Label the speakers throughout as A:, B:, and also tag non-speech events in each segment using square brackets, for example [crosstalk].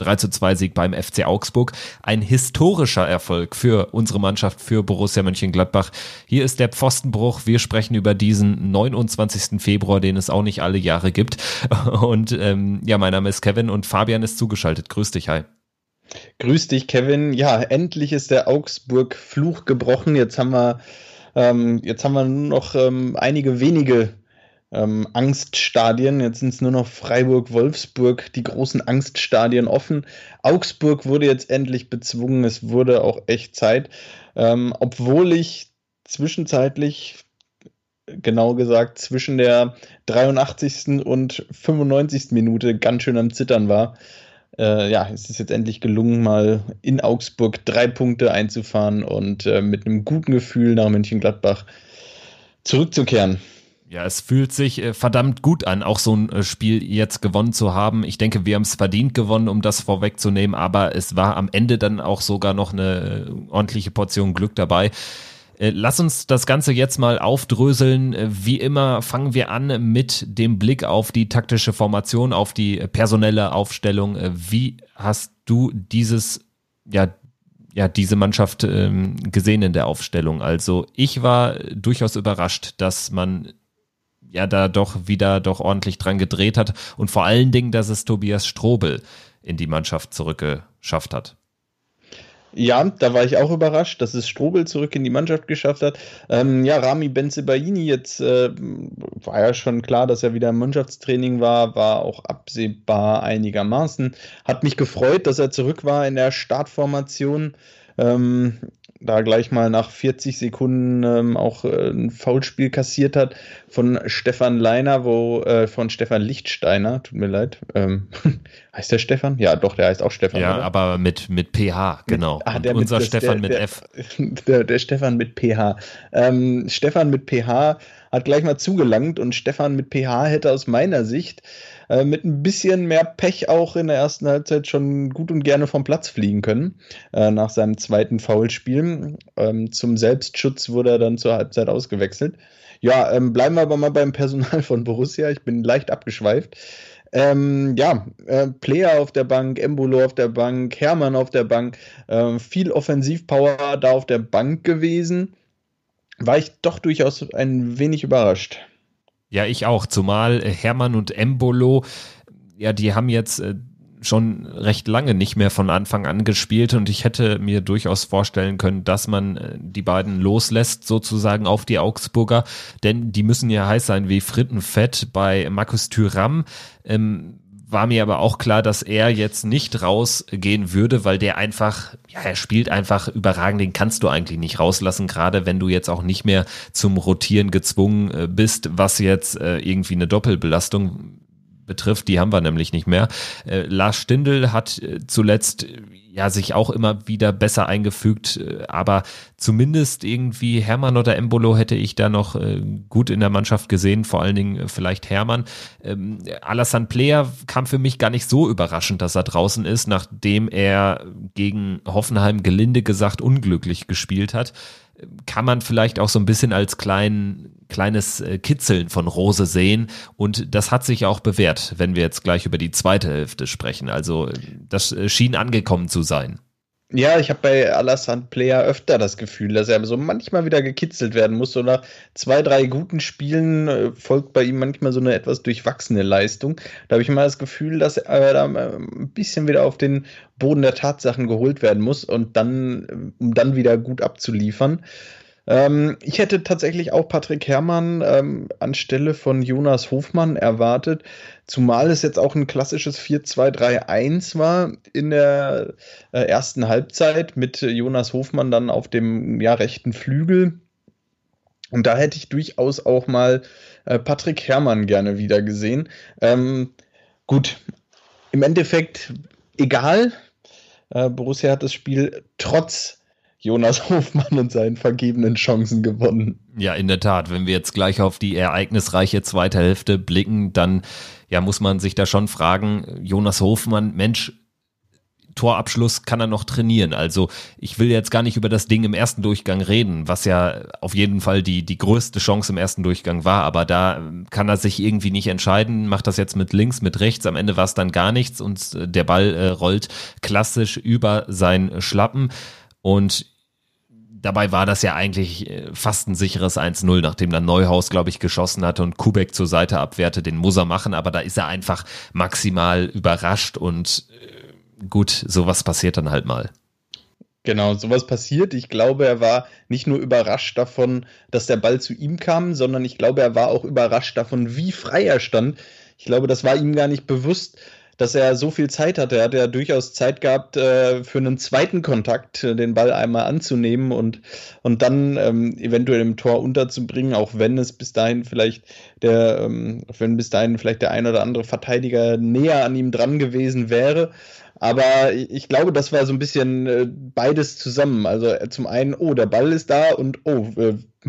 A: 3 zu 2 Sieg beim FC Augsburg. Ein historischer Erfolg für unsere Mannschaft, für Borussia Mönchengladbach. Hier ist der Pfostenbruch. Wir sprechen über diesen 29. Februar, den es auch nicht alle Jahre gibt. [laughs] Und ähm, ja, mein Name ist Kevin und Fabian ist zugeschaltet. Grüß dich, hi.
B: Grüß dich, Kevin. Ja, endlich ist der Augsburg-Fluch gebrochen. Jetzt haben wir, ähm, jetzt haben wir nur noch ähm, einige wenige ähm, Angststadien. Jetzt sind es nur noch Freiburg, Wolfsburg, die großen Angststadien offen. Augsburg wurde jetzt endlich bezwungen. Es wurde auch echt Zeit. Ähm, obwohl ich zwischenzeitlich, genau gesagt, zwischen der 83. und 95. Minute ganz schön am Zittern war. Äh, ja, es ist jetzt endlich gelungen, mal in Augsburg drei Punkte einzufahren und äh, mit einem guten Gefühl nach Mönchengladbach zurückzukehren.
A: Ja, es fühlt sich äh, verdammt gut an, auch so ein äh, Spiel jetzt gewonnen zu haben. Ich denke, wir haben es verdient gewonnen, um das vorwegzunehmen, aber es war am Ende dann auch sogar noch eine äh, ordentliche Portion Glück dabei. Lass uns das Ganze jetzt mal aufdröseln. Wie immer fangen wir an mit dem Blick auf die taktische Formation, auf die personelle Aufstellung. Wie hast du dieses, ja, ja, diese Mannschaft ähm, gesehen in der Aufstellung? Also ich war durchaus überrascht, dass man ja da doch wieder doch ordentlich dran gedreht hat und vor allen Dingen, dass es Tobias Strobel in die Mannschaft zurückgeschafft hat.
B: Ja, da war ich auch überrascht, dass es Strobel zurück in die Mannschaft geschafft hat. Ähm, ja, Rami Benzebaini, jetzt äh, war ja schon klar, dass er wieder im Mannschaftstraining war, war auch absehbar einigermaßen. Hat mich gefreut, dass er zurück war in der Startformation. Ähm, da gleich mal nach 40 Sekunden ähm, auch äh, ein Foulspiel kassiert hat von Stefan Leiner, wo äh, von Stefan Lichtsteiner, tut mir leid. Ähm, [laughs] heißt der Stefan? Ja, doch, der heißt auch Stefan.
A: Ja, oder? aber mit, mit PH, genau. Mit, ah, der unser mit, Stefan der, mit
B: der,
A: F. [laughs]
B: Der, der, Stefan mit PH. Ähm, Stefan mit PH hat gleich mal zugelangt und Stefan mit PH hätte aus meiner Sicht äh, mit ein bisschen mehr Pech auch in der ersten Halbzeit schon gut und gerne vom Platz fliegen können, äh, nach seinem zweiten Foulspiel. Ähm, zum Selbstschutz wurde er dann zur Halbzeit ausgewechselt. Ja, ähm, bleiben wir aber mal beim Personal von Borussia. Ich bin leicht abgeschweift. Ähm, ja, äh, Player auf der Bank, Embolo auf der Bank, Hermann auf der Bank, äh, viel Offensivpower da auf der Bank gewesen. War ich doch durchaus ein wenig überrascht.
A: Ja, ich auch. Zumal äh, Hermann und Embolo, ja, die haben jetzt äh, schon recht lange nicht mehr von Anfang an gespielt und ich hätte mir durchaus vorstellen können, dass man äh, die beiden loslässt sozusagen auf die Augsburger, denn die müssen ja heiß sein wie Frittenfett bei Markus Thüram. Ähm, war mir aber auch klar, dass er jetzt nicht rausgehen würde, weil der einfach, ja, er spielt einfach überragend, den kannst du eigentlich nicht rauslassen, gerade wenn du jetzt auch nicht mehr zum Rotieren gezwungen äh, bist, was jetzt äh, irgendwie eine Doppelbelastung betrifft, die haben wir nämlich nicht mehr. Äh, Lars Stindl hat zuletzt ja sich auch immer wieder besser eingefügt, äh, aber zumindest irgendwie Hermann oder Embolo hätte ich da noch äh, gut in der Mannschaft gesehen, vor allen Dingen äh, vielleicht Hermann. Ähm, Alassane Player kam für mich gar nicht so überraschend, dass er draußen ist, nachdem er gegen Hoffenheim gelinde gesagt unglücklich gespielt hat kann man vielleicht auch so ein bisschen als klein, kleines äh, Kitzeln von Rose sehen. Und das hat sich auch bewährt, wenn wir jetzt gleich über die zweite Hälfte sprechen. Also das äh, schien angekommen zu sein.
B: Ja, ich habe bei Alassane Player öfter das Gefühl, dass er so manchmal wieder gekitzelt werden muss. So nach zwei, drei guten Spielen äh, folgt bei ihm manchmal so eine etwas durchwachsene Leistung. Da habe ich immer das Gefühl, dass er da ein bisschen wieder auf den Boden der Tatsachen geholt werden muss und dann, um dann wieder gut abzuliefern. Ähm, ich hätte tatsächlich auch Patrick Herrmann ähm, anstelle von Jonas Hofmann erwartet, zumal es jetzt auch ein klassisches 4-2-3-1 war in der äh, ersten Halbzeit mit Jonas Hofmann dann auf dem ja, rechten Flügel. Und da hätte ich durchaus auch mal äh, Patrick Herrmann gerne wieder gesehen. Ähm, gut, im Endeffekt egal. Äh, Borussia hat das Spiel trotz Jonas [laughs] Hofmann und seinen vergebenen Chancen gewonnen.
A: Ja, in der Tat. Wenn wir jetzt gleich auf die ereignisreiche zweite Hälfte blicken, dann ja, muss man sich da schon fragen, Jonas Hofmann, Mensch, Torabschluss kann er noch trainieren. Also ich will jetzt gar nicht über das Ding im ersten Durchgang reden, was ja auf jeden Fall die, die größte Chance im ersten Durchgang war, aber da kann er sich irgendwie nicht entscheiden, macht das jetzt mit links, mit rechts, am Ende war es dann gar nichts und der Ball äh, rollt klassisch über sein Schlappen und dabei war das ja eigentlich äh, fast ein sicheres 1-0, nachdem dann Neuhaus, glaube ich, geschossen hatte und Kubek zur Seite abwehrte. Den muss er machen, aber da ist er einfach maximal überrascht und äh, gut, sowas passiert dann halt mal.
B: Genau, sowas passiert. Ich glaube, er war nicht nur überrascht davon, dass der Ball zu ihm kam, sondern ich glaube, er war auch überrascht davon, wie frei er stand. Ich glaube, das war ihm gar nicht bewusst, dass er so viel Zeit hatte. Er hat ja durchaus Zeit gehabt, äh, für einen zweiten Kontakt äh, den Ball einmal anzunehmen und, und dann ähm, eventuell im Tor unterzubringen, auch wenn es bis dahin vielleicht der, ähm, wenn bis dahin vielleicht der ein oder andere Verteidiger näher an ihm dran gewesen wäre. Aber ich glaube, das war so ein bisschen äh, beides zusammen. Also äh, zum einen, oh, der Ball ist da und oh,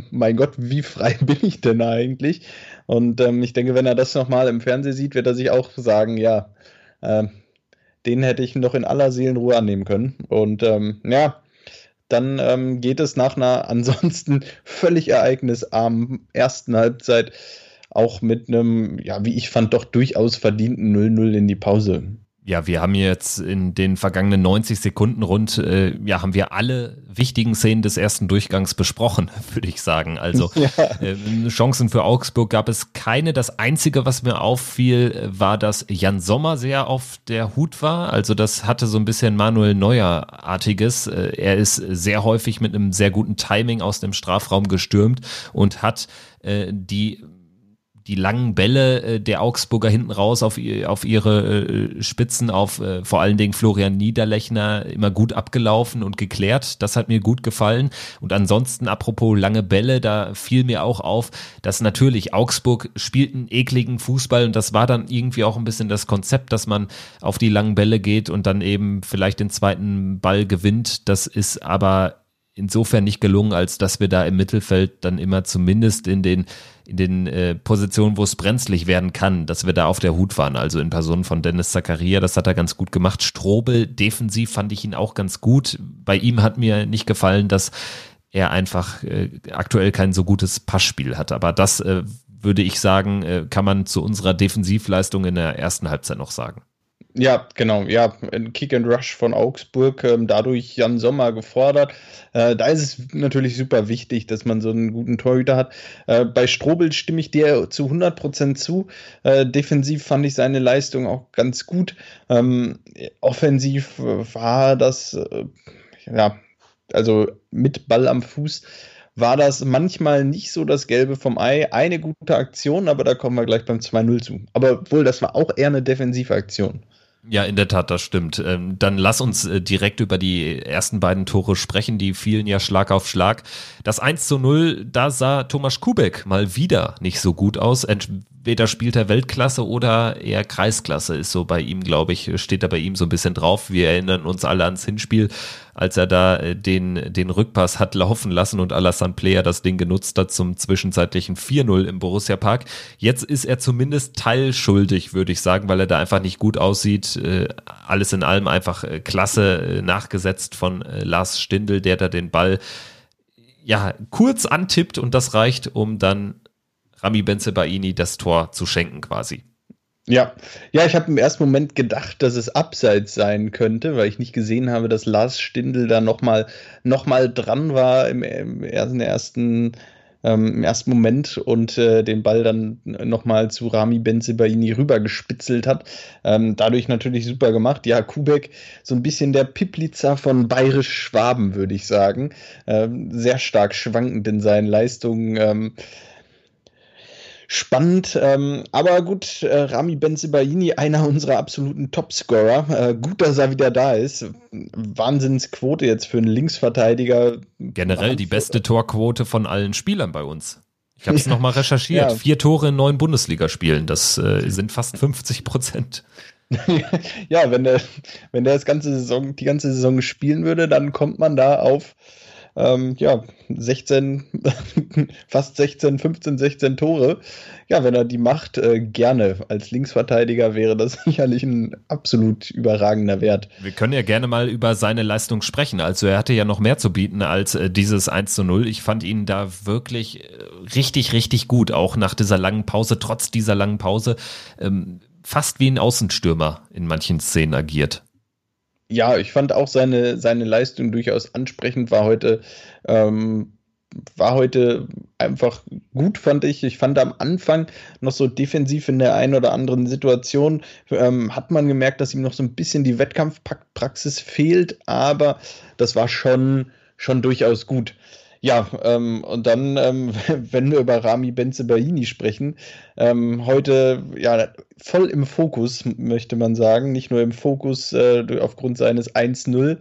B: mein Gott, wie frei [laughs] bin ich denn eigentlich? Und ähm, ich denke, wenn er das nochmal im Fernsehen sieht, wird er sich auch sagen, ja, äh, den hätte ich noch in aller Seelenruhe annehmen können. Und ähm, ja, dann ähm, geht es nach einer [laughs] ansonsten völlig ereignisarmen ersten Halbzeit auch mit einem, ja, wie ich fand, doch durchaus verdienten 0-0 in die Pause.
A: Ja, wir haben jetzt in den vergangenen 90 Sekunden rund, äh, ja, haben wir alle wichtigen Szenen des ersten Durchgangs besprochen, [laughs] würde ich sagen. Also [laughs] ja. äh, Chancen für Augsburg gab es keine. Das Einzige, was mir auffiel, war, dass Jan Sommer sehr auf der Hut war. Also das hatte so ein bisschen Manuel Neuer-artiges. Äh, er ist sehr häufig mit einem sehr guten Timing aus dem Strafraum gestürmt und hat äh, die die langen Bälle äh, der Augsburger hinten raus auf, auf ihre äh, Spitzen, auf äh, vor allen Dingen Florian Niederlechner immer gut abgelaufen und geklärt. Das hat mir gut gefallen. Und ansonsten, apropos lange Bälle, da fiel mir auch auf, dass natürlich Augsburg spielt einen ekligen Fußball und das war dann irgendwie auch ein bisschen das Konzept, dass man auf die langen Bälle geht und dann eben vielleicht den zweiten Ball gewinnt. Das ist aber insofern nicht gelungen, als dass wir da im Mittelfeld dann immer zumindest in den in den äh, Positionen, wo es brenzlig werden kann, dass wir da auf der Hut waren. Also in Person von Dennis Zakaria, das hat er ganz gut gemacht. Strobel, defensiv fand ich ihn auch ganz gut. Bei ihm hat mir nicht gefallen, dass er einfach äh, aktuell kein so gutes Passspiel hat. Aber das äh, würde ich sagen, äh, kann man zu unserer Defensivleistung in der ersten Halbzeit noch sagen.
B: Ja, genau. Ja, Kick and Rush von Augsburg, ähm, dadurch Jan Sommer gefordert. Äh, da ist es natürlich super wichtig, dass man so einen guten Torhüter hat. Äh, bei Strobel stimme ich dir zu 100% zu. Äh, defensiv fand ich seine Leistung auch ganz gut. Ähm, offensiv war das, äh, ja, also mit Ball am Fuß war das manchmal nicht so das Gelbe vom Ei. Eine gute Aktion, aber da kommen wir gleich beim 2-0 zu. Aber wohl, das war auch eher eine Defensivaktion.
A: Ja, in der Tat, das stimmt. Ähm, dann lass uns äh, direkt über die ersten beiden Tore sprechen. Die fielen ja Schlag auf Schlag. Das 1 zu 0, da sah Thomas Kubek mal wieder nicht so gut aus. Entweder spielt er Weltklasse oder eher Kreisklasse ist so bei ihm, glaube ich, steht da bei ihm so ein bisschen drauf. Wir erinnern uns alle ans Hinspiel, als er da äh, den, den Rückpass hat laufen lassen und Alassane Player das Ding genutzt hat zum zwischenzeitlichen 4-0 im Borussia Park. Jetzt ist er zumindest teilschuldig, würde ich sagen, weil er da einfach nicht gut aussieht. Äh, alles in allem einfach äh, klasse nachgesetzt von Lars Stindl, der da den Ball ja kurz antippt und das reicht, um dann Rami Benzebaini das Tor zu schenken quasi.
B: Ja, ja, ich habe im ersten Moment gedacht, dass es abseits sein könnte, weil ich nicht gesehen habe, dass Lars Stindl da nochmal noch mal dran war im, im ersten, ähm, im ersten Moment und äh, den Ball dann nochmal zu Rami Benzebaini rübergespitzelt hat. Ähm, dadurch natürlich super gemacht. Ja, Kubek, so ein bisschen der Piplitzer von Bayerisch-Schwaben, würde ich sagen. Ähm, sehr stark schwankend in seinen Leistungen. Spannend. Ähm, aber gut, äh, Rami Benzibaini, einer unserer absoluten Topscorer. Äh, gut, dass er wieder da ist. Wahnsinnsquote jetzt für einen Linksverteidiger.
A: Generell die beste Torquote von allen Spielern bei uns. Ich habe es ja. nochmal recherchiert. Ja. Vier Tore in neun Bundesligaspielen. Das äh, sind fast 50 Prozent. [laughs]
B: ja, wenn der, wenn der das ganze Saison, die ganze Saison spielen würde, dann kommt man da auf ähm, ja, 16, [laughs] fast 16, 15, 16 Tore. Ja, wenn er die macht, äh, gerne. Als Linksverteidiger wäre das [laughs] sicherlich ein absolut überragender Wert.
A: Wir können ja gerne mal über seine Leistung sprechen. Also er hatte ja noch mehr zu bieten als äh, dieses 1 zu 0. Ich fand ihn da wirklich äh, richtig, richtig gut, auch nach dieser langen Pause, trotz dieser langen Pause. Ähm, fast wie ein Außenstürmer in manchen Szenen agiert
B: ja, ich fand auch seine, seine Leistung durchaus ansprechend, war heute, ähm, war heute einfach gut, fand ich. Ich fand am Anfang noch so defensiv in der einen oder anderen Situation, ähm, hat man gemerkt, dass ihm noch so ein bisschen die Wettkampfpraxis fehlt, aber das war schon, schon durchaus gut. Ja, ähm, und dann, ähm, [laughs] wenn wir über Rami Benzebaini sprechen, ähm, heute ja voll im Fokus, möchte man sagen. Nicht nur im Fokus äh, aufgrund seines 1-0,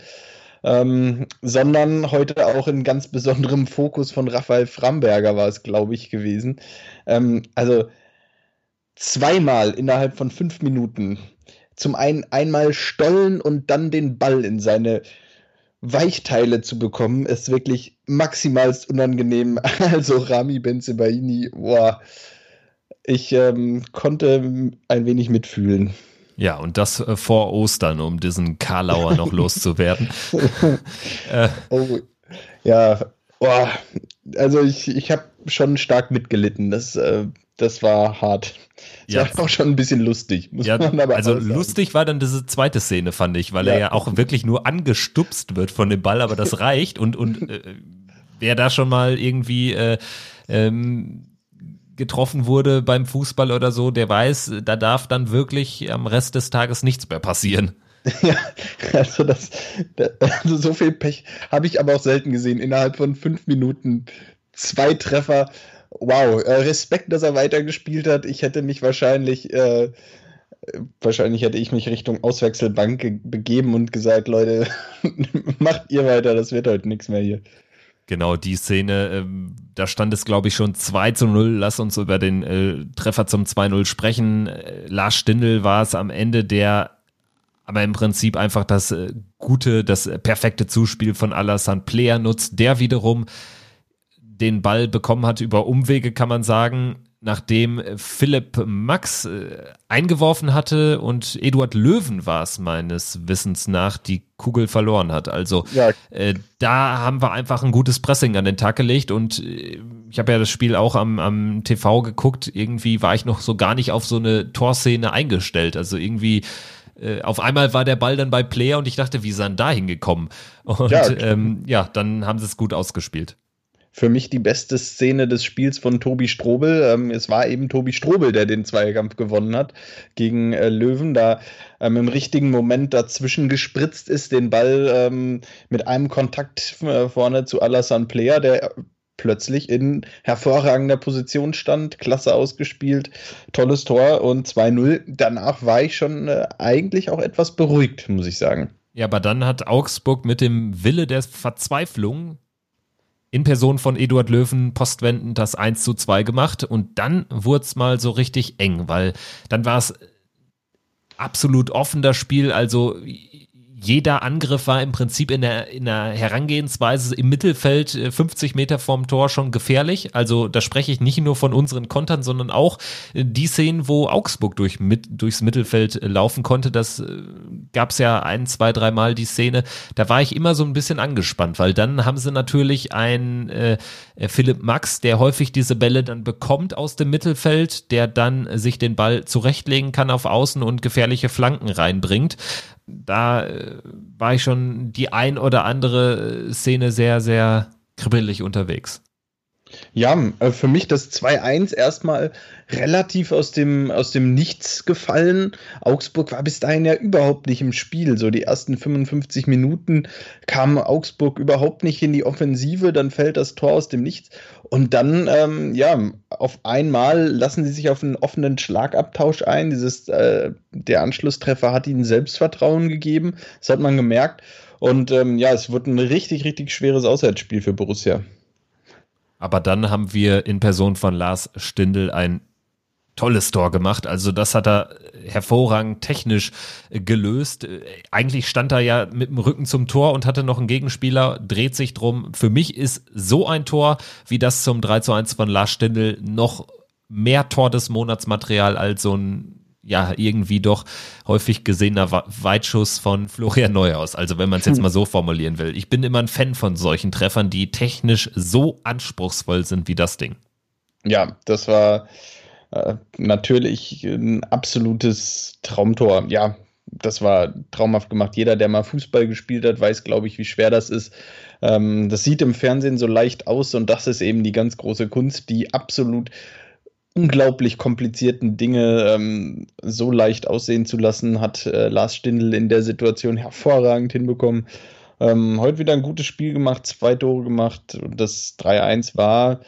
B: ähm, sondern heute auch in ganz besonderem Fokus von Raphael Framberger war es, glaube ich, gewesen. Ähm, also zweimal innerhalb von fünf Minuten. Zum einen einmal stollen und dann den Ball in seine Weichteile zu bekommen, ist wirklich maximalst unangenehm. [laughs] Also Rami Benzebaini, boah, ich ähm, konnte ein wenig mitfühlen.
A: Ja, und das äh, vor Ostern, um diesen Karlauer noch [laughs] loszuwerden. [laughs]
B: äh. Oh, ja, boah, also ich, ich habe schon stark mitgelitten. Das, äh, das war hart. Das ja. war auch schon ein bisschen lustig.
A: ja, also lustig war dann diese zweite Szene, fand ich, weil ja. er ja auch wirklich nur angestupst wird von dem Ball, aber das [laughs] reicht. Und, und äh, wer da schon mal irgendwie äh, ähm, getroffen wurde beim Fußball oder so, der weiß, da darf dann wirklich am Rest des Tages nichts mehr passieren. [laughs]
B: Ja, also das, also [laughs] so viel Pech habe ich aber auch selten gesehen. Innerhalb von fünf Minuten zwei Treffer wow, äh, Respekt, dass er weitergespielt hat. Ich hätte mich wahrscheinlich, äh, wahrscheinlich hätte ich mich Richtung Auswechselbank begeben und gesagt, Leute, [laughs] macht ihr weiter, das wird heute nichts mehr hier.
A: Genau, die Szene, ähm, da stand es, glaube ich, schon 2 zu 0. Lass uns über den äh, Treffer zum 2-0 sprechen. Äh, Lars Stindl war es am Ende, der aber im Prinzip einfach das äh, gute, das perfekte Zuspiel von Alassane Player nutzt, der wiederum den Ball bekommen hat über Umwege, kann man sagen, nachdem Philipp Max äh, eingeworfen hatte und Eduard Löwen war es meines Wissens nach, die Kugel verloren hat. Also ja. äh, da haben wir einfach ein gutes Pressing an den Tag gelegt und äh, ich habe ja das Spiel auch am, am TV geguckt. Irgendwie war ich noch so gar nicht auf so eine Torszene eingestellt. Also irgendwie äh, auf einmal war der Ball dann bei Player und ich dachte, wie ist er denn da hingekommen? Und ja, ähm, ja dann haben sie es gut ausgespielt
B: für mich die beste Szene des Spiels von Tobi Strobel. Ähm, es war eben Tobi Strobel, der den Zweikampf gewonnen hat gegen äh, Löwen, da ähm, im richtigen Moment dazwischen gespritzt ist, den Ball ähm, mit einem Kontakt äh, vorne zu Alassane Player, der plötzlich in hervorragender Position stand, klasse ausgespielt, tolles Tor und 2-0. Danach war ich schon äh, eigentlich auch etwas beruhigt, muss ich sagen.
A: Ja, aber dann hat Augsburg mit dem Wille der Verzweiflung in Person von Eduard Löwen postwendend das 1 zu 2 gemacht. Und dann wurde es mal so richtig eng, weil dann war es absolut offen das Spiel, also jeder Angriff war im Prinzip in der, in der Herangehensweise im Mittelfeld 50 äh, Meter vorm Tor schon gefährlich. Also da spreche ich nicht nur von unseren Kontern, sondern auch äh, die Szenen, wo Augsburg durch, mit, durchs Mittelfeld äh, laufen konnte. Das gab es ja ein, zwei, dreimal die Szene. Da war ich immer so ein bisschen angespannt, weil dann haben sie natürlich einen äh, Philipp Max, der häufig diese Bälle dann bekommt aus dem Mittelfeld, der dann sich den Ball zurechtlegen kann auf Außen und gefährliche Flanken reinbringt da äh, war ich schon die ein oder andere äh, Szene sehr, sehr kribbelig unterwegs.
B: Ja, äh, für mich das 2-1 erstmal relativ aus dem, aus dem Nichts gefallen. Augsburg war bis dahin ja überhaupt nicht im Spiel. So die ersten 55 Minuten kam Augsburg überhaupt nicht in die Offensive, dann fällt das Tor aus dem Nichts. Und dann, ähm, ja, auf einmal lassen sie sich auf einen offenen Schlagabtausch ein. Dieses, äh, der Anschlusstreffer hat ihnen Selbstvertrauen gegeben. Das hat man gemerkt. Und ähm, ja, es wird ein richtig, richtig schweres Auswärtsspiel für Borussia.
A: Aber dann haben wir in Person von Lars Stindl ein tolles Tor gemacht. Also das hat er hervorragend technisch äh, gelöst. Äh, eigentlich stand er ja mit dem Rücken zum Tor und hatte noch einen Gegenspieler, dreht sich drum. Für mich ist so ein Tor wie das zum 3 zu 1 von Lars Stindl noch mehr Tor des Monatsmaterial als so ein ja, irgendwie doch häufig gesehener Weitschuss von Florian Neuhaus. Also wenn man es jetzt hm. mal so formulieren will. Ich bin immer ein Fan von solchen Treffern, die technisch so anspruchsvoll sind wie das Ding.
B: Ja, das war äh, natürlich ein absolutes Traumtor. Ja, das war traumhaft gemacht. Jeder, der mal Fußball gespielt hat, weiß, glaube ich, wie schwer das ist. Ähm, das sieht im Fernsehen so leicht aus und das ist eben die ganz große Kunst, die absolut unglaublich komplizierten Dinge ähm, so leicht aussehen zu lassen, hat äh, Lars Stindl in der Situation hervorragend hinbekommen. Ähm, heute wieder ein gutes Spiel gemacht, zwei Tore gemacht. Das 3-1 war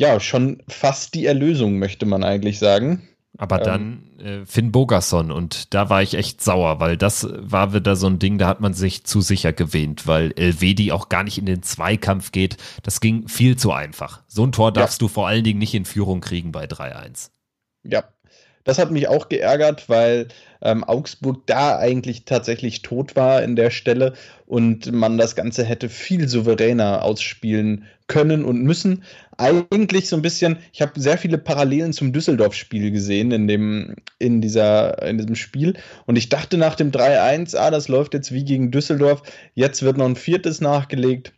B: ja, schon fast die Erlösung, möchte man eigentlich sagen.
A: Aber ähm, dann äh, Finn Bogerson und da war ich echt sauer, weil das war wieder so ein Ding, da hat man sich zu sicher gewähnt, weil Elvedi auch gar nicht in den Zweikampf geht. Das ging viel zu einfach. So ein Tor darfst ja. du vor allen Dingen nicht in Führung kriegen bei 3-1.
B: Ja, das hat mich auch geärgert, weil ähm, Augsburg da eigentlich tatsächlich tot war in der Stelle und man das Ganze hätte viel souveräner ausspielen können und müssen. Eigentlich so ein bisschen, ich habe sehr viele Parallelen zum Düsseldorf-Spiel gesehen in, dem, in, dieser, in diesem Spiel und ich dachte nach dem 3-1, ah, das läuft jetzt wie gegen Düsseldorf, jetzt wird noch ein viertes nachgelegt.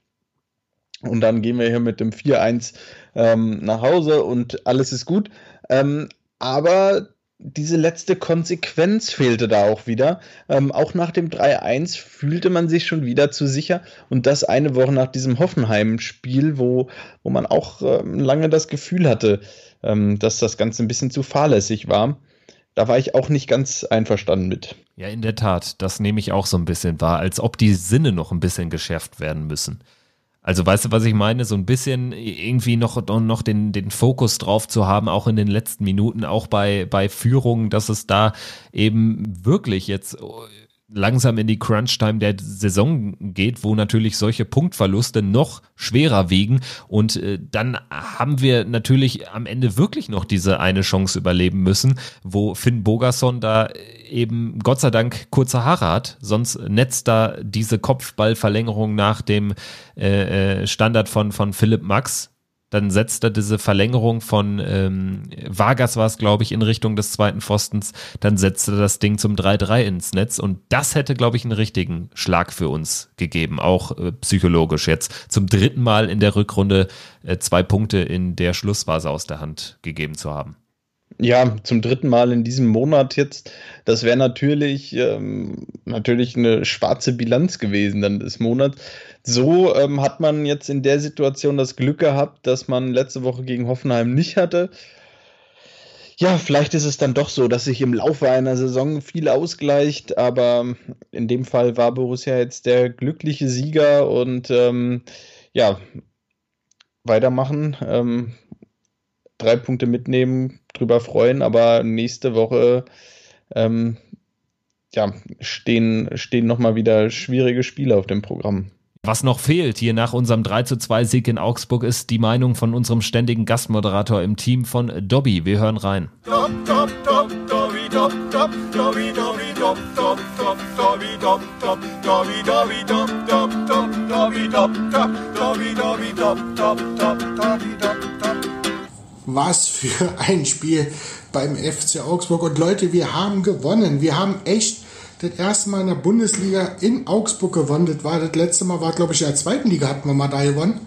B: Und dann gehen wir hier mit dem 4-1 ähm, nach Hause und alles ist gut. Ähm, aber diese letzte Konsequenz fehlte da auch wieder. Ähm, auch nach dem 3-1 fühlte man sich schon wieder zu sicher. Und das eine Woche nach diesem Hoffenheim-Spiel, wo, wo man auch ähm, lange das Gefühl hatte, ähm, dass das Ganze ein bisschen zu fahrlässig war. Da war ich auch nicht ganz einverstanden mit.
A: Ja, in der Tat. Das nehme ich auch so ein bisschen wahr, als ob die Sinne noch ein bisschen geschärft werden müssen. Also weißt du, was ich meine? So ein bisschen irgendwie noch, noch den, den Fokus drauf zu haben, auch in den letzten Minuten, auch bei, bei Führungen, dass es da eben wirklich jetzt langsam in die Crunch-Time der Saison geht, wo natürlich solche Punktverluste noch schwerer wiegen. Und äh, dann haben wir natürlich am Ende wirklich noch diese eine Chance überleben müssen, wo Finn Bogerson da eben Gott sei Dank kurze Haare hat, sonst netzt da diese Kopfballverlängerung nach dem äh, äh Standard von, von Philipp Max dann setzt er diese Verlängerung von ähm, Vargas war es, glaube ich, in Richtung des zweiten Pfostens. Dann setzt er das Ding zum 3-3 ins Netz. Und das hätte, glaube ich, einen richtigen Schlag für uns gegeben, auch äh, psychologisch jetzt. Zum dritten Mal in der Rückrunde äh, zwei Punkte in der Schlussphase aus der Hand gegeben zu haben.
B: Ja, zum dritten Mal in diesem Monat jetzt. Das wäre natürlich, ähm, natürlich eine schwarze Bilanz gewesen dann des Monats. So ähm, hat man jetzt in der Situation das Glück gehabt, dass man letzte Woche gegen Hoffenheim nicht hatte. Ja, vielleicht ist es dann doch so, dass sich im Laufe einer Saison viel ausgleicht, aber in dem Fall war Borussia jetzt der glückliche Sieger und ähm, ja, weitermachen, ähm, drei Punkte mitnehmen, drüber freuen, aber nächste Woche ähm, ja, stehen, stehen nochmal wieder schwierige Spiele auf dem Programm.
A: Was noch fehlt hier nach unserem 3 zu 2 Sieg in Augsburg ist die Meinung von unserem ständigen Gastmoderator im Team von Dobby. Wir hören rein.
C: Was für ein Spiel beim FC Augsburg. Und Leute, wir haben gewonnen. Wir haben echt das erste Mal in der Bundesliga in Augsburg gewonnen. Das war das letzte Mal, war glaube ich in der zweiten Liga hatten wir mal da gewonnen.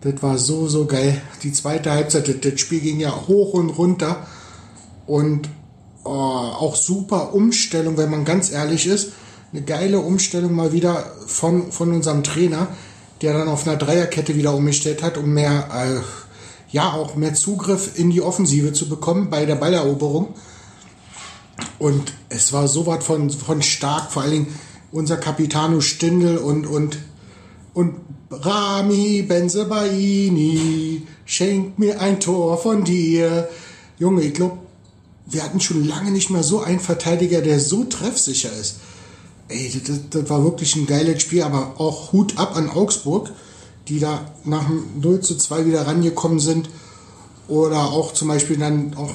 C: Das war so, so geil. Die zweite Halbzeit, das, das Spiel ging ja hoch und runter. Und oh, auch super Umstellung, wenn man ganz ehrlich ist. Eine geile Umstellung mal wieder von, von unserem Trainer, der dann auf einer Dreierkette wieder umgestellt hat, um mehr, äh, ja, auch mehr Zugriff in die Offensive zu bekommen bei der Balleroberung. Und es war so was von, von stark, vor allen Dingen unser Capitano Stindel und, und, und Rami Benzebaini, schenk mir ein Tor von dir. Junge, ich glaube, wir hatten schon lange nicht mehr so einen Verteidiger, der so treffsicher ist. Ey, das, das war wirklich ein geiles Spiel, aber auch Hut ab an Augsburg, die da nach dem 0 zu 2 wieder rangekommen sind oder auch zum Beispiel dann auch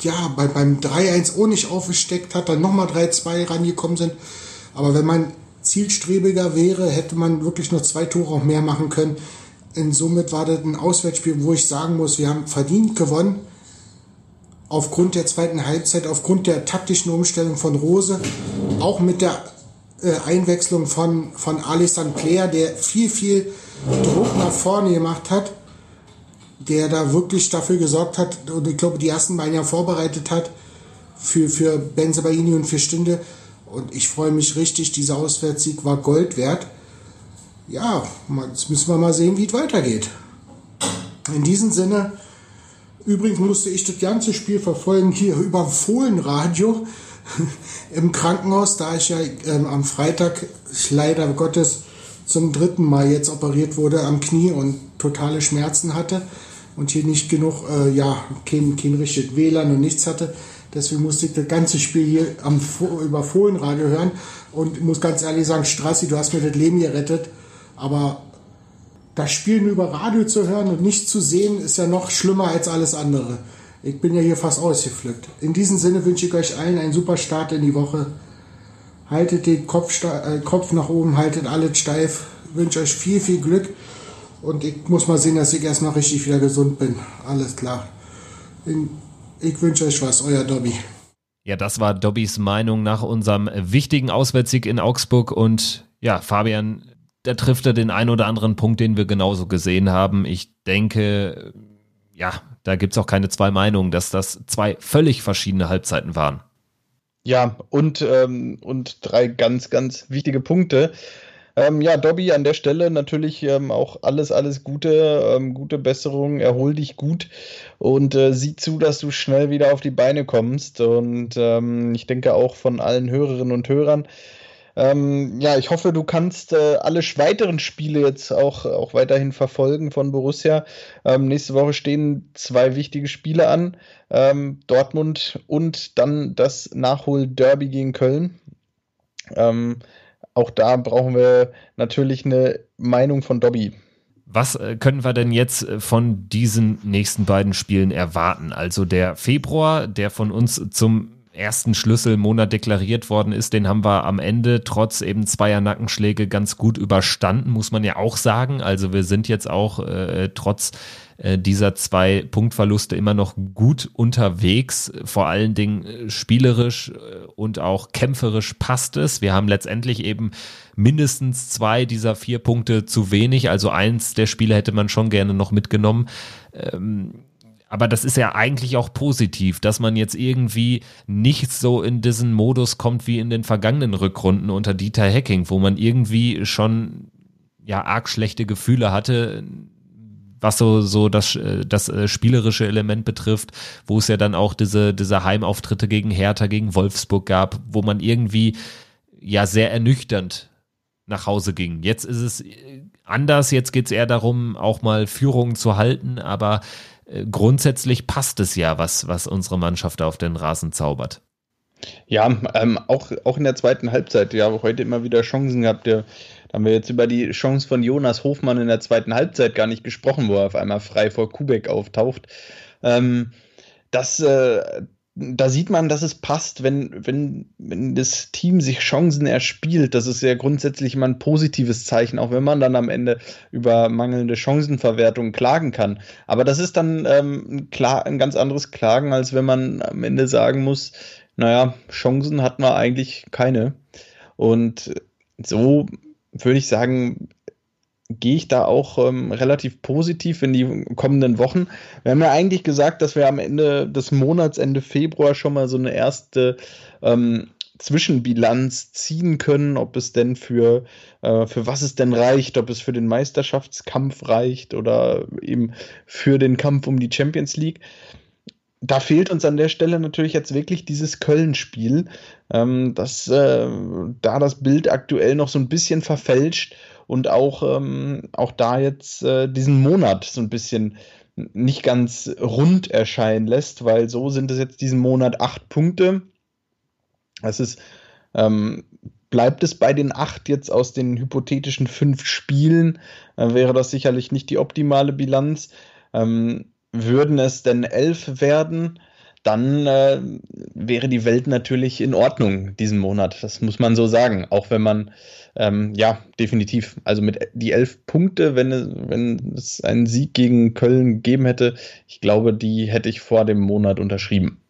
C: ja, bei, beim 3-1 auch nicht aufgesteckt hat, dann nochmal 3-2 rangekommen sind. Aber wenn man zielstrebiger wäre, hätte man wirklich nur zwei Tore auch mehr machen können. Und somit war das ein Auswärtsspiel, wo ich sagen muss, wir haben verdient gewonnen. Aufgrund der zweiten Halbzeit, aufgrund der taktischen Umstellung von Rose, auch mit der Einwechslung von, von Alessandro Player, der viel, viel Druck nach vorne gemacht hat der da wirklich dafür gesorgt hat und ich glaube, die ersten beiden Jahre vorbereitet hat für, für Benzabaini und für Stünde. Und ich freue mich richtig, dieser Auswärtssieg war Gold wert. Ja, jetzt müssen wir mal sehen, wie es weitergeht. In diesem Sinne, übrigens musste ich das ganze Spiel verfolgen hier über Fohlenradio [laughs] im Krankenhaus, da ich ja ähm, am Freitag leider Gottes zum dritten Mal jetzt operiert wurde am Knie und totale Schmerzen hatte und hier nicht genug, äh, ja, kein, kein richtiges WLAN und nichts hatte. Deswegen musste ich das ganze Spiel hier am, über Fohlenradio hören und muss ganz ehrlich sagen, Strassi, du hast mir das Leben gerettet, aber das Spiel nur über Radio zu hören und nicht zu sehen, ist ja noch schlimmer als alles andere. Ich bin ja hier fast ausgeflippt. In diesem Sinne wünsche ich euch allen einen super Start in die Woche. Haltet den Kopf, äh, Kopf nach oben, haltet alles steif. Ich wünsche euch viel, viel Glück. Und ich muss mal sehen, dass ich erstmal richtig wieder gesund bin. Alles klar. Ich wünsche euch was, euer Dobby.
A: Ja, das war Dobbys Meinung nach unserem wichtigen Auswärtssieg in Augsburg. Und ja, Fabian, da trifft er den einen oder anderen Punkt, den wir genauso gesehen haben. Ich denke, ja, da gibt es auch keine zwei Meinungen, dass das zwei völlig verschiedene Halbzeiten waren.
B: Ja, und, ähm, und drei ganz, ganz wichtige Punkte. Ähm, ja, Dobby an der Stelle natürlich ähm, auch alles, alles Gute, ähm, gute Besserung, erhol dich gut und äh, sieh zu, dass du schnell wieder auf die Beine kommst. Und ähm, ich denke auch von allen Hörerinnen und Hörern. Ähm, ja, ich hoffe, du kannst äh, alle weiteren Spiele jetzt auch, auch weiterhin verfolgen von Borussia. Ähm, nächste Woche stehen zwei wichtige Spiele an. Dortmund und dann das Nachhol-Derby gegen Köln. Ähm, auch da brauchen wir natürlich eine Meinung von Dobby.
A: Was äh, können wir denn jetzt äh, von diesen nächsten beiden Spielen erwarten? Also der Februar, der von uns zum ersten Schlüsselmonat deklariert worden ist, den haben wir am Ende trotz eben zweier Nackenschläge ganz gut überstanden, muss man ja auch sagen. Also wir sind jetzt auch äh, trotz äh, dieser zwei Punktverluste immer noch gut unterwegs. Vor allen Dingen äh, spielerisch äh, und auch kämpferisch passt es. Wir haben letztendlich eben mindestens zwei dieser vier Punkte zu wenig. Also eins der Spiele hätte man schon gerne noch mitgenommen. Ähm, aber das ist ja eigentlich auch positiv, dass man jetzt irgendwie nicht so in diesen Modus kommt wie in den vergangenen Rückrunden unter Dieter Hacking, wo man irgendwie schon ja arg schlechte Gefühle hatte, was so so das das äh, spielerische Element betrifft, wo es ja dann auch diese diese Heimauftritte gegen Hertha, gegen Wolfsburg gab, wo man irgendwie ja sehr ernüchternd nach Hause ging. Jetzt ist es anders, jetzt geht es eher darum, auch mal Führungen zu halten, aber äh, grundsätzlich passt es ja, was, was unsere Mannschaft auf den Rasen zaubert.
B: Ja, ähm, auch, auch in der zweiten Halbzeit. Wir haben heute immer wieder Chancen gehabt. Da haben wir jetzt über die Chance von Jonas Hofmann in der zweiten Halbzeit gar nicht gesprochen, wo er auf einmal frei vor Kubek auftaucht. Ähm, das, äh, da sieht man, dass es passt, wenn, wenn, wenn das Team sich Chancen erspielt. Das ist ja grundsätzlich immer ein positives Zeichen, auch wenn man dann am Ende über mangelnde Chancenverwertung klagen kann. Aber das ist dann ähm, klar, ein ganz anderes Klagen, als wenn man am Ende sagen muss, naja, Chancen hat man eigentlich keine. Und so würde ich sagen, gehe ich da auch ähm, relativ positiv in die kommenden Wochen. Wir haben ja eigentlich gesagt, dass wir am Ende des Monats, Ende Februar, schon mal so eine erste ähm, Zwischenbilanz ziehen können, ob es denn für, äh, für was es denn reicht, ob es für den Meisterschaftskampf reicht oder eben für den Kampf um die Champions League. Da fehlt uns an der Stelle natürlich jetzt wirklich dieses Köln-Spiel, ähm, das äh, da das Bild aktuell noch so ein bisschen verfälscht und auch, ähm, auch da jetzt äh, diesen Monat so ein bisschen nicht ganz rund erscheinen lässt, weil so sind es jetzt diesen Monat acht Punkte. Das ist, ähm, bleibt es bei den acht jetzt aus den hypothetischen fünf Spielen, äh, wäre das sicherlich nicht die optimale Bilanz. Ähm, würden es denn elf werden, dann äh, wäre die Welt natürlich in Ordnung diesen Monat. Das muss man so sagen. Auch wenn man, ähm, ja, definitiv. Also mit die elf Punkte, wenn wenn es einen Sieg gegen Köln gegeben hätte, ich glaube, die hätte ich vor dem Monat unterschrieben.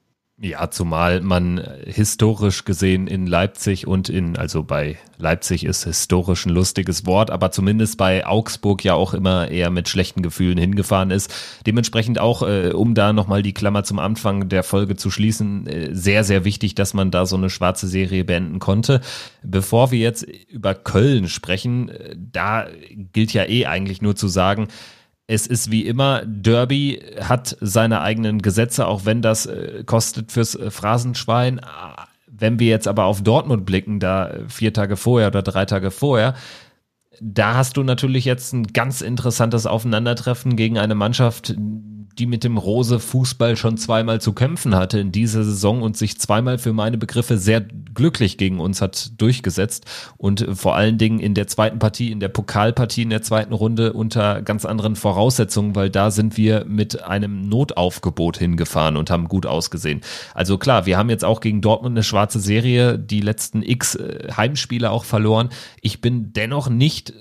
A: Ja, zumal man historisch gesehen in Leipzig und in, also bei Leipzig ist historisch ein lustiges Wort, aber zumindest bei Augsburg ja auch immer eher mit schlechten Gefühlen hingefahren ist. Dementsprechend auch, äh, um da nochmal die Klammer zum Anfang der Folge zu schließen, äh, sehr, sehr wichtig, dass man da so eine schwarze Serie beenden konnte. Bevor wir jetzt über Köln sprechen, äh, da gilt ja eh eigentlich nur zu sagen, es ist wie immer, Derby hat seine eigenen Gesetze, auch wenn das äh, kostet fürs äh, Phrasenschwein. Wenn wir jetzt aber auf Dortmund blicken, da vier Tage vorher oder drei Tage vorher, da hast du natürlich jetzt ein ganz interessantes Aufeinandertreffen gegen eine Mannschaft, die mit dem Rose Fußball schon zweimal zu kämpfen hatte in dieser Saison und sich zweimal für meine Begriffe sehr glücklich gegen uns hat durchgesetzt und vor allen Dingen in der zweiten Partie, in der Pokalpartie in der zweiten Runde unter ganz anderen Voraussetzungen, weil da sind wir mit einem Notaufgebot hingefahren und haben gut ausgesehen. Also klar, wir haben jetzt auch gegen Dortmund eine schwarze Serie, die letzten X äh, Heimspiele auch verloren. Ich bin dennoch nicht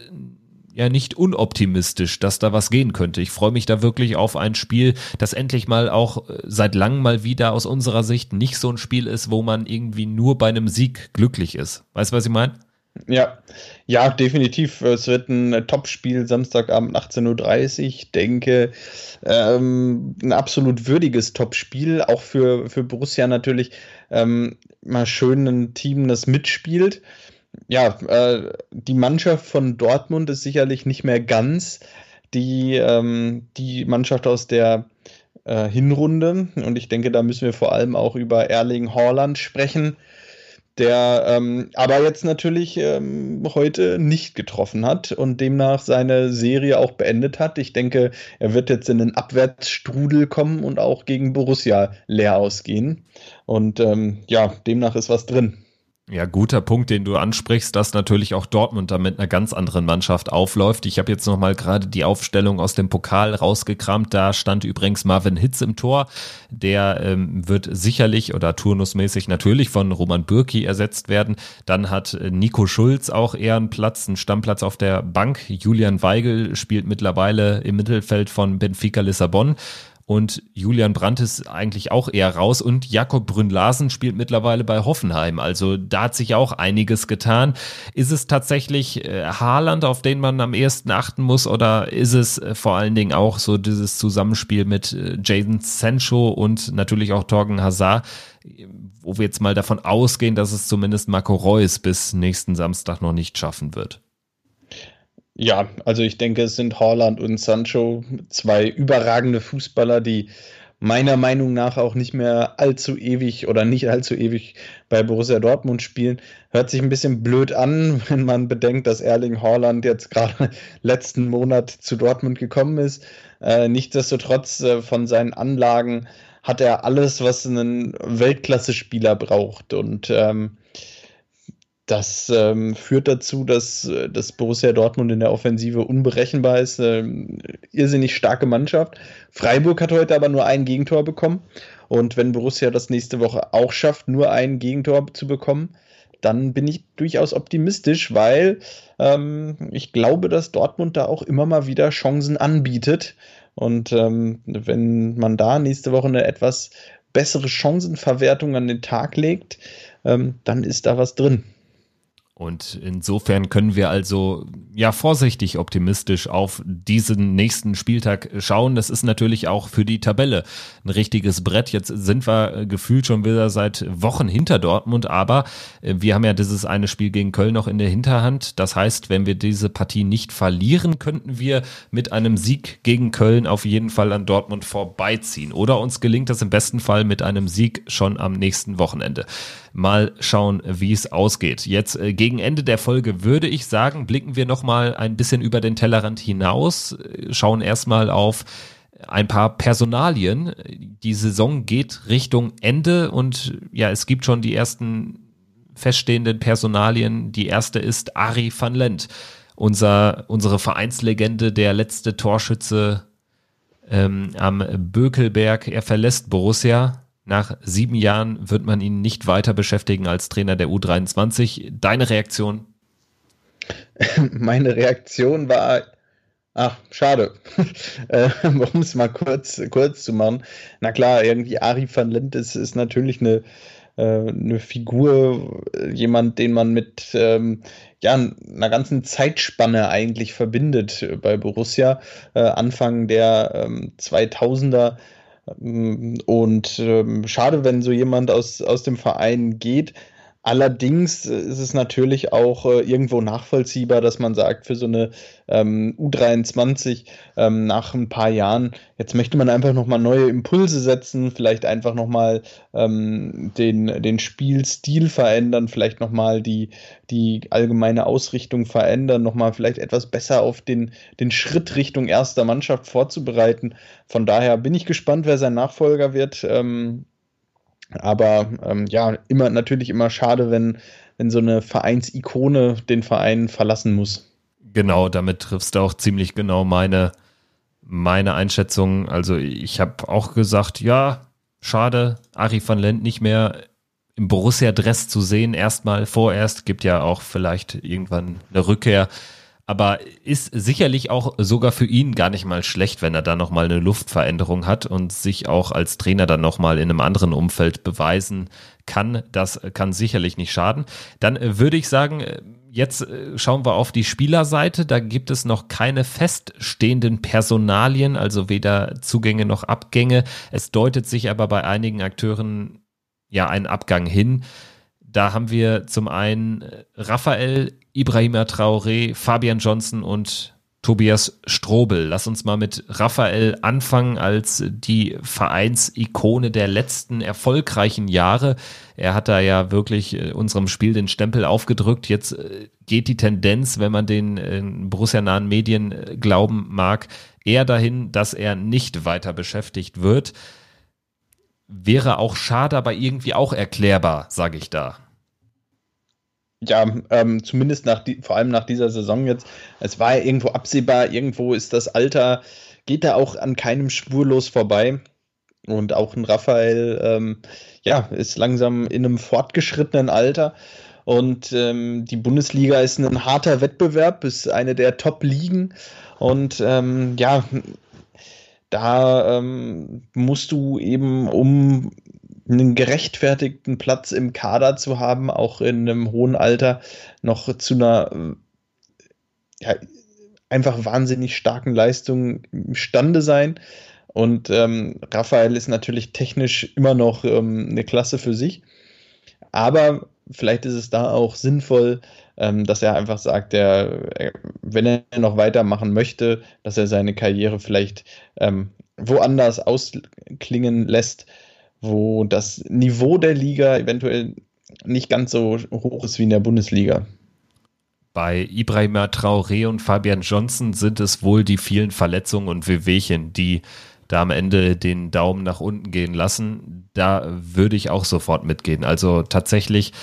A: ja nicht unoptimistisch, dass da was gehen könnte. Ich freue mich da wirklich auf ein Spiel, das endlich mal auch äh, seit langem mal wieder aus unserer Sicht nicht so ein Spiel ist, wo man irgendwie nur bei einem Sieg glücklich ist. Weißt du, was ich meine?
B: Ja, ja, definitiv. Es wird ein Topspiel Samstagabend 18.30 Uhr. Ich denke, ähm, ein absolut würdiges Topspiel, auch für, für Borussia natürlich ähm, mal schön ein Team, das mitspielt ja, äh, die Mannschaft von Dortmund ist sicherlich nicht mehr ganz die, ähm, die Mannschaft aus der äh, Hinrunde. Und ich denke, da müssen wir vor allem auch über Erling Haaland sprechen, der ähm, aber jetzt natürlich ähm, heute nicht getroffen hat und demnach seine Serie auch beendet hat. Ich denke, er wird jetzt in den Abwärtsstrudel kommen und auch gegen Borussia leer ausgehen. Und ähm, ja, demnach ist was drin.
A: Ja, guter Punkt, den du ansprichst, dass natürlich auch Dortmund da mit einer ganz anderen Mannschaft aufläuft. Ich habe jetzt nochmal gerade die Aufstellung aus dem Pokal rausgekramt. Da stand übrigens Marvin Hitz im Tor. Der ähm, wird sicherlich oder turnusmäßig natürlich von Roman Bürki ersetzt werden. Dann hat äh, Nico Schulz auch eher einen Platz, einen Stammplatz auf der Bank. Julian Weigel spielt mittlerweile im Mittelfeld von Benfica Lissabon und Julian Brandt ist eigentlich auch eher raus und Jakob Brünn-Larsen spielt mittlerweile bei Hoffenheim. Also da hat sich auch einiges getan. Ist es tatsächlich äh, Haaland, auf den man am ehesten achten muss oder ist es äh, vor allen Dingen auch so dieses Zusammenspiel mit äh, Jaden Sancho und natürlich auch Torgen Hazard, wo wir jetzt mal davon ausgehen, dass es zumindest Marco Reus bis nächsten Samstag noch nicht schaffen wird?
B: Ja, also ich denke, es sind Haaland und Sancho zwei überragende Fußballer, die meiner Meinung nach auch nicht mehr allzu ewig oder nicht allzu ewig bei Borussia Dortmund spielen. Hört sich ein bisschen blöd an, [laughs] wenn man bedenkt, dass Erling Haaland jetzt gerade [laughs] letzten Monat zu Dortmund gekommen ist. Äh, nichtsdestotrotz äh, von seinen Anlagen hat er alles, was ein Weltklasse-Spieler braucht. Und ähm, das ähm, führt dazu, dass, äh, dass Borussia Dortmund in der Offensive unberechenbar ist. Ähm, irrsinnig starke Mannschaft. Freiburg hat heute aber nur ein Gegentor bekommen. Und wenn Borussia das nächste Woche auch schafft, nur ein Gegentor zu bekommen, dann bin ich durchaus optimistisch, weil ähm, ich glaube, dass Dortmund da auch immer mal wieder Chancen anbietet. Und ähm, wenn man da nächste Woche eine etwas bessere Chancenverwertung an den Tag legt, ähm, dann ist da was drin.
A: Und insofern können wir also ja vorsichtig optimistisch auf diesen nächsten Spieltag schauen. Das ist natürlich auch für die Tabelle ein richtiges Brett. Jetzt sind wir gefühlt schon wieder seit Wochen hinter Dortmund, aber äh, wir haben ja dieses eine Spiel gegen Köln noch in der Hinterhand. Das heißt, wenn wir diese Partie nicht verlieren, könnten wir mit einem Sieg gegen Köln auf jeden Fall an Dortmund vorbeiziehen. Oder uns gelingt das im besten Fall mit einem Sieg schon am nächsten Wochenende. Mal schauen, wie es ausgeht. Jetzt äh, gegen Ende der Folge würde ich sagen, blicken wir noch mal ein bisschen über den Tellerrand hinaus, schauen erstmal auf ein paar Personalien. Die Saison geht Richtung Ende und ja, es gibt schon die ersten feststehenden Personalien. Die erste ist Ari van Lent, unser, unsere Vereinslegende, der letzte Torschütze ähm, am Bökelberg. Er verlässt Borussia. Nach sieben Jahren wird man ihn nicht weiter beschäftigen als Trainer der U23. Deine Reaktion? [laughs]
B: Meine Reaktion war, ach, schade. [laughs] äh, um es mal kurz, kurz zu machen. Na klar, irgendwie Ari van Lent ist, ist natürlich eine, äh, eine Figur, jemand, den man mit ähm, ja, einer ganzen Zeitspanne eigentlich verbindet bei Borussia. Äh, Anfang der ähm, 2000er ähm, und ähm, schade, wenn so jemand aus, aus dem Verein geht. Allerdings ist es natürlich auch äh, irgendwo nachvollziehbar, dass man sagt, für so eine ähm, U23 ähm, nach ein paar Jahren, jetzt möchte man einfach nochmal neue Impulse setzen, vielleicht einfach nochmal ähm, den, den Spielstil verändern, vielleicht nochmal die, die allgemeine Ausrichtung verändern, nochmal vielleicht etwas besser auf den, den Schritt Richtung erster Mannschaft vorzubereiten. Von daher bin ich gespannt, wer sein Nachfolger wird. Ähm, aber ähm, ja, immer natürlich immer schade, wenn, wenn so eine Vereinsikone den Verein verlassen muss.
A: Genau, damit triffst du auch ziemlich genau meine, meine Einschätzung. Also ich habe auch gesagt, ja, schade, Ari van Lent nicht mehr im Borussia-Dress zu sehen, erstmal vorerst, gibt ja auch vielleicht irgendwann eine Rückkehr aber ist sicherlich auch sogar für ihn gar nicht mal schlecht, wenn er da nochmal eine Luftveränderung hat und sich auch als Trainer dann nochmal in einem anderen Umfeld beweisen kann. Das kann sicherlich nicht schaden. Dann äh, würde ich sagen, äh, jetzt äh, schauen wir auf die Spielerseite. Da gibt es noch keine feststehenden Personalien, also weder Zugänge noch Abgänge. Es deutet sich aber bei einigen Akteuren ja ein Abgang hin. Da haben wir zum einen Raphael Ibrahima Traoré, Fabian Johnson und Tobias Strobel. Lass uns mal mit Raphael anfangen als die Vereinsikone der letzten erfolgreichen Jahre. Er hat da ja wirklich äh, unserem Spiel den Stempel aufgedrückt. Jetzt äh, geht die Tendenz, wenn man den äh, Borussia-nahen Medien glauben mag, eher dahin, dass er nicht weiter beschäftigt wird. Wäre auch schade, aber irgendwie auch erklärbar, sage ich da.
B: Ja, ähm, zumindest nach die, vor allem nach dieser Saison jetzt. Es war ja irgendwo absehbar, irgendwo ist das Alter, geht da auch an keinem spurlos vorbei. Und auch ein Raphael, ähm, ja, ist langsam in einem fortgeschrittenen Alter. Und ähm, die Bundesliga ist ein harter Wettbewerb, ist eine der Top-Ligen. Und ähm, ja, da ähm, musst du eben, um einen gerechtfertigten Platz im Kader zu haben, auch in einem hohen Alter, noch zu einer ja, einfach wahnsinnig starken Leistung imstande sein. Und ähm, Raphael ist natürlich technisch immer noch ähm, eine Klasse für sich. Aber vielleicht ist es da auch sinnvoll, ähm, dass er einfach sagt, der, wenn er noch weitermachen möchte, dass er seine Karriere vielleicht ähm, woanders ausklingen lässt, wo das Niveau der Liga eventuell nicht ganz so hoch ist wie in der Bundesliga.
A: Bei Ibrahima Traoré und Fabian Johnson sind es wohl die vielen Verletzungen und Wehwehchen, die da am Ende den Daumen nach unten gehen lassen. Da würde ich auch sofort mitgehen. Also tatsächlich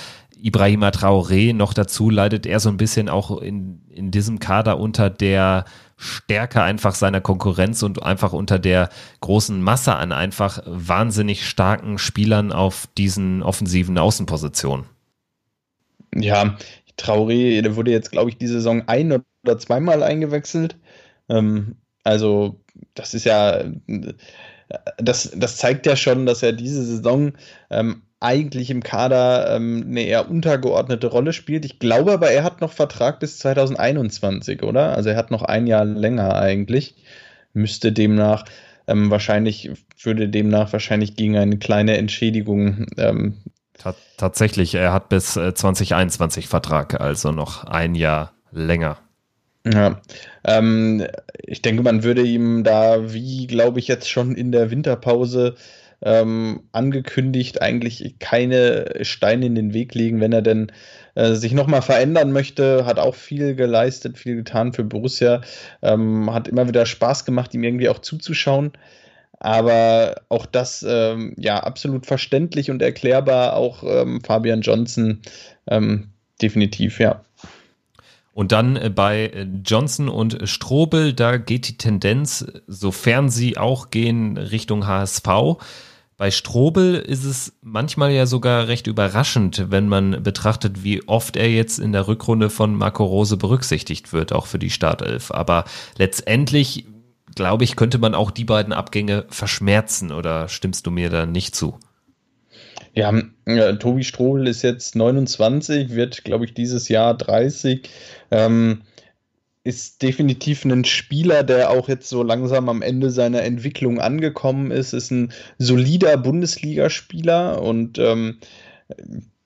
A: Ibrahima Traoré noch dazu leidet er so ein bisschen auch in, in diesem Kader unter der Stärke einfach seiner Konkurrenz und einfach unter der großen Masse an einfach wahnsinnig starken Spielern auf diesen offensiven Außenpositionen.
B: Ja, Traoré, der wurde jetzt, glaube ich, die Saison ein oder zweimal eingewechselt. Ähm, also, das ist ja, das, das zeigt ja schon, dass er diese Saison ähm, eigentlich im Kader ähm, eine eher untergeordnete Rolle spielt. Ich glaube aber, er hat noch Vertrag bis 2021, oder? Also er hat noch ein Jahr länger eigentlich. Müsste demnach ähm, wahrscheinlich, würde demnach wahrscheinlich gegen eine kleine Entschädigung. Ähm,
A: tatsächlich, er hat bis äh, 2021 Vertrag, also noch ein Jahr länger.
B: Ja, ähm, ich denke, man würde ihm da, wie glaube ich jetzt schon in der Winterpause, ähm, angekündigt, eigentlich keine Steine in den Weg legen, wenn er denn äh, sich nochmal verändern möchte. Hat auch viel geleistet, viel getan für Borussia. Ähm, hat immer wieder Spaß gemacht, ihm irgendwie auch zuzuschauen. Aber auch das, ähm, ja, absolut verständlich und erklärbar. Auch ähm, Fabian Johnson, ähm, definitiv, ja.
A: Und dann äh, bei äh, Johnson und Strobel, da geht die Tendenz, sofern sie auch gehen, Richtung HSV. Bei Strobel ist es manchmal ja sogar recht überraschend, wenn man betrachtet, wie oft er jetzt in der Rückrunde von Marco Rose berücksichtigt wird, auch für die Startelf. Aber letztendlich, glaube ich, könnte man auch die beiden Abgänge verschmerzen oder stimmst du mir da nicht zu?
B: Ja, Tobi Strobel ist jetzt 29, wird, glaube ich, dieses Jahr 30. Ähm, ist definitiv ein Spieler, der auch jetzt so langsam am Ende seiner Entwicklung angekommen ist, ist ein solider Bundesligaspieler und ähm,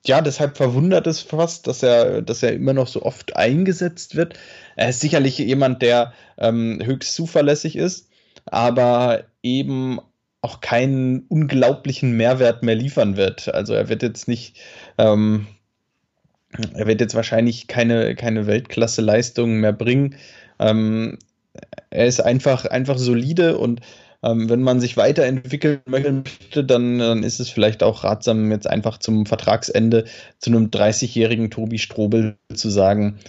B: ja, deshalb verwundert es fast, dass er, dass er immer noch so oft eingesetzt wird. Er ist sicherlich jemand, der ähm, höchst zuverlässig ist, aber eben auch keinen unglaublichen Mehrwert mehr liefern wird. Also er wird jetzt nicht, ähm, er wird jetzt wahrscheinlich keine, keine Weltklasse-Leistungen mehr bringen. Ähm, er ist einfach, einfach solide und ähm, wenn man sich weiterentwickeln möchte, dann, dann ist es vielleicht auch ratsam, jetzt einfach zum Vertragsende zu einem 30-jährigen Tobi Strobel zu sagen,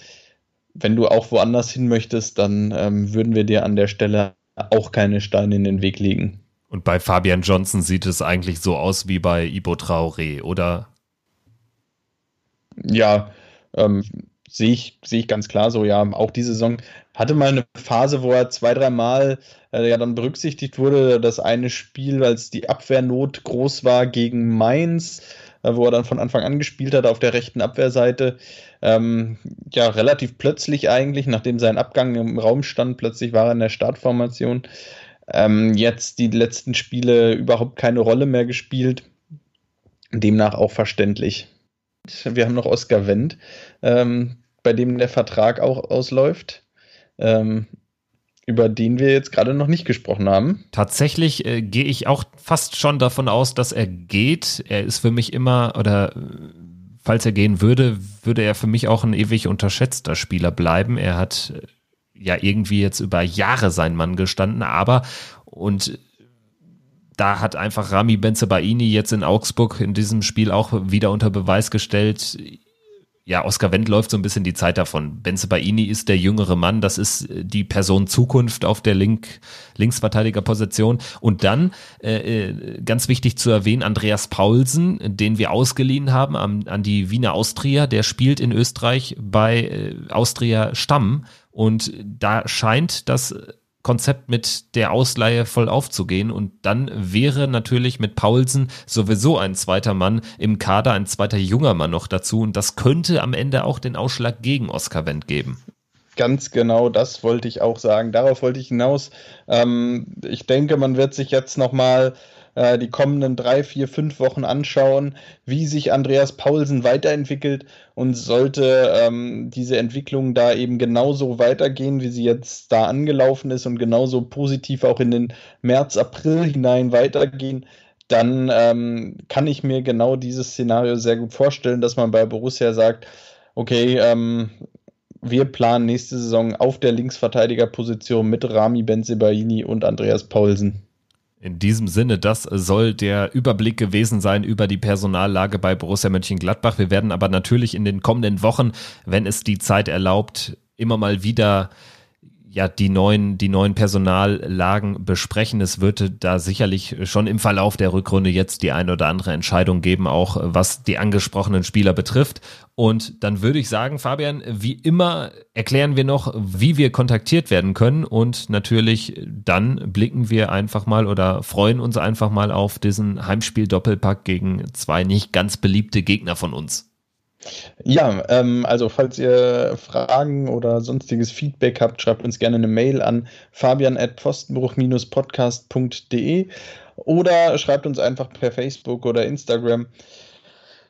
B: wenn du auch woanders hin möchtest, dann ähm, würden wir dir an der Stelle auch keine Steine in den Weg legen.
A: Und bei Fabian Johnson sieht es eigentlich so aus wie bei Ibo Traoré, oder?
B: Ja, ähm, sehe ich, sehe ich ganz klar so, ja. Auch diese Saison hatte mal eine Phase, wo er zwei, dreimal äh, ja dann berücksichtigt wurde. Das eine Spiel, als die Abwehrnot groß war gegen Mainz, äh, wo er dann von Anfang an gespielt hat auf der rechten Abwehrseite. Ähm, ja, relativ plötzlich eigentlich, nachdem sein Abgang im Raum stand, plötzlich war er in der Startformation. Ähm, jetzt die letzten Spiele überhaupt keine Rolle mehr gespielt. Demnach auch verständlich. [laughs] Wir haben noch Oskar Wendt, ähm, bei dem der Vertrag auch ausläuft. Ähm, über den wir jetzt gerade noch nicht gesprochen haben.
A: Tatsächlich äh, gehe ich auch fast schon davon aus, dass er geht. Er ist für mich immer, oder äh, falls er gehen würde, würde er für mich auch ein ewig unterschätzter Spieler bleiben. Er hat äh, ja irgendwie jetzt über Jahre sein Mann gestanden, aber und da hat einfach Rami Benzebaini jetzt in Augsburg in diesem Spiel auch wieder unter Beweis gestellt, ja, Oskar Wendt läuft so ein bisschen die Zeit davon. Benzebaini ist der jüngere Mann, das ist die Person Zukunft auf der Link, Linksverteidigerposition. Und dann, äh, äh ganz wichtig zu erwähnen, Andreas Paulsen, den wir ausgeliehen haben an, an die Wiener Austria, der spielt in Österreich bei äh, Austria Stamm und da scheint das Konzept mit der Ausleihe voll aufzugehen und dann wäre natürlich mit Paulsen sowieso ein zweiter Mann im Kader, ein zweiter junger Mann noch dazu und das könnte am Ende auch den Ausschlag gegen Oskar Wendt geben.
B: Ganz genau, das wollte ich auch sagen. Darauf wollte ich hinaus. Ähm, ich denke, man wird sich jetzt nochmal mal äh, die kommenden drei, vier, fünf Wochen anschauen, wie sich Andreas Paulsen weiterentwickelt und sollte ähm, diese Entwicklung da eben genauso weitergehen, wie sie jetzt da angelaufen ist und genauso positiv auch in den März, April hinein weitergehen, dann ähm, kann ich mir genau dieses Szenario sehr gut vorstellen, dass man bei Borussia sagt, okay, ähm, wir planen nächste Saison auf der Linksverteidigerposition mit Rami Benzebaini und Andreas Paulsen.
A: In diesem Sinne, das soll der Überblick gewesen sein über die Personallage bei Borussia Mönchengladbach. Wir werden aber natürlich in den kommenden Wochen, wenn es die Zeit erlaubt, immer mal wieder ja die neuen, die neuen Personallagen besprechen. Es wird da sicherlich schon im Verlauf der Rückrunde jetzt die eine oder andere Entscheidung geben, auch was die angesprochenen Spieler betrifft. Und dann würde ich sagen, Fabian, wie immer erklären wir noch, wie wir kontaktiert werden können. Und natürlich dann blicken wir einfach mal oder freuen uns einfach mal auf diesen Heimspiel-Doppelpack gegen zwei nicht ganz beliebte Gegner von uns.
B: Ja, ähm, also falls ihr Fragen oder sonstiges Feedback habt, schreibt uns gerne eine Mail an fabian.pfostenbruch-podcast.de oder schreibt uns einfach per Facebook oder Instagram.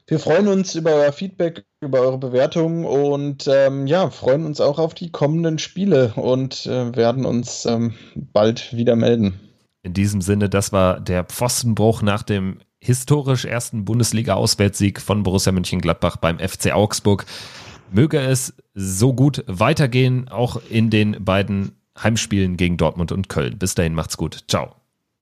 B: Wir freuen uns über euer Feedback, über eure Bewertungen und ähm, ja, freuen uns auch auf die kommenden Spiele und äh, werden uns ähm, bald wieder melden.
A: In diesem Sinne, das war der Pfostenbruch nach dem historisch ersten Bundesliga-Auswärtssieg von Borussia Mönchengladbach beim FC Augsburg. Möge es so gut weitergehen, auch in den beiden Heimspielen gegen Dortmund und Köln. Bis dahin macht's gut. Ciao.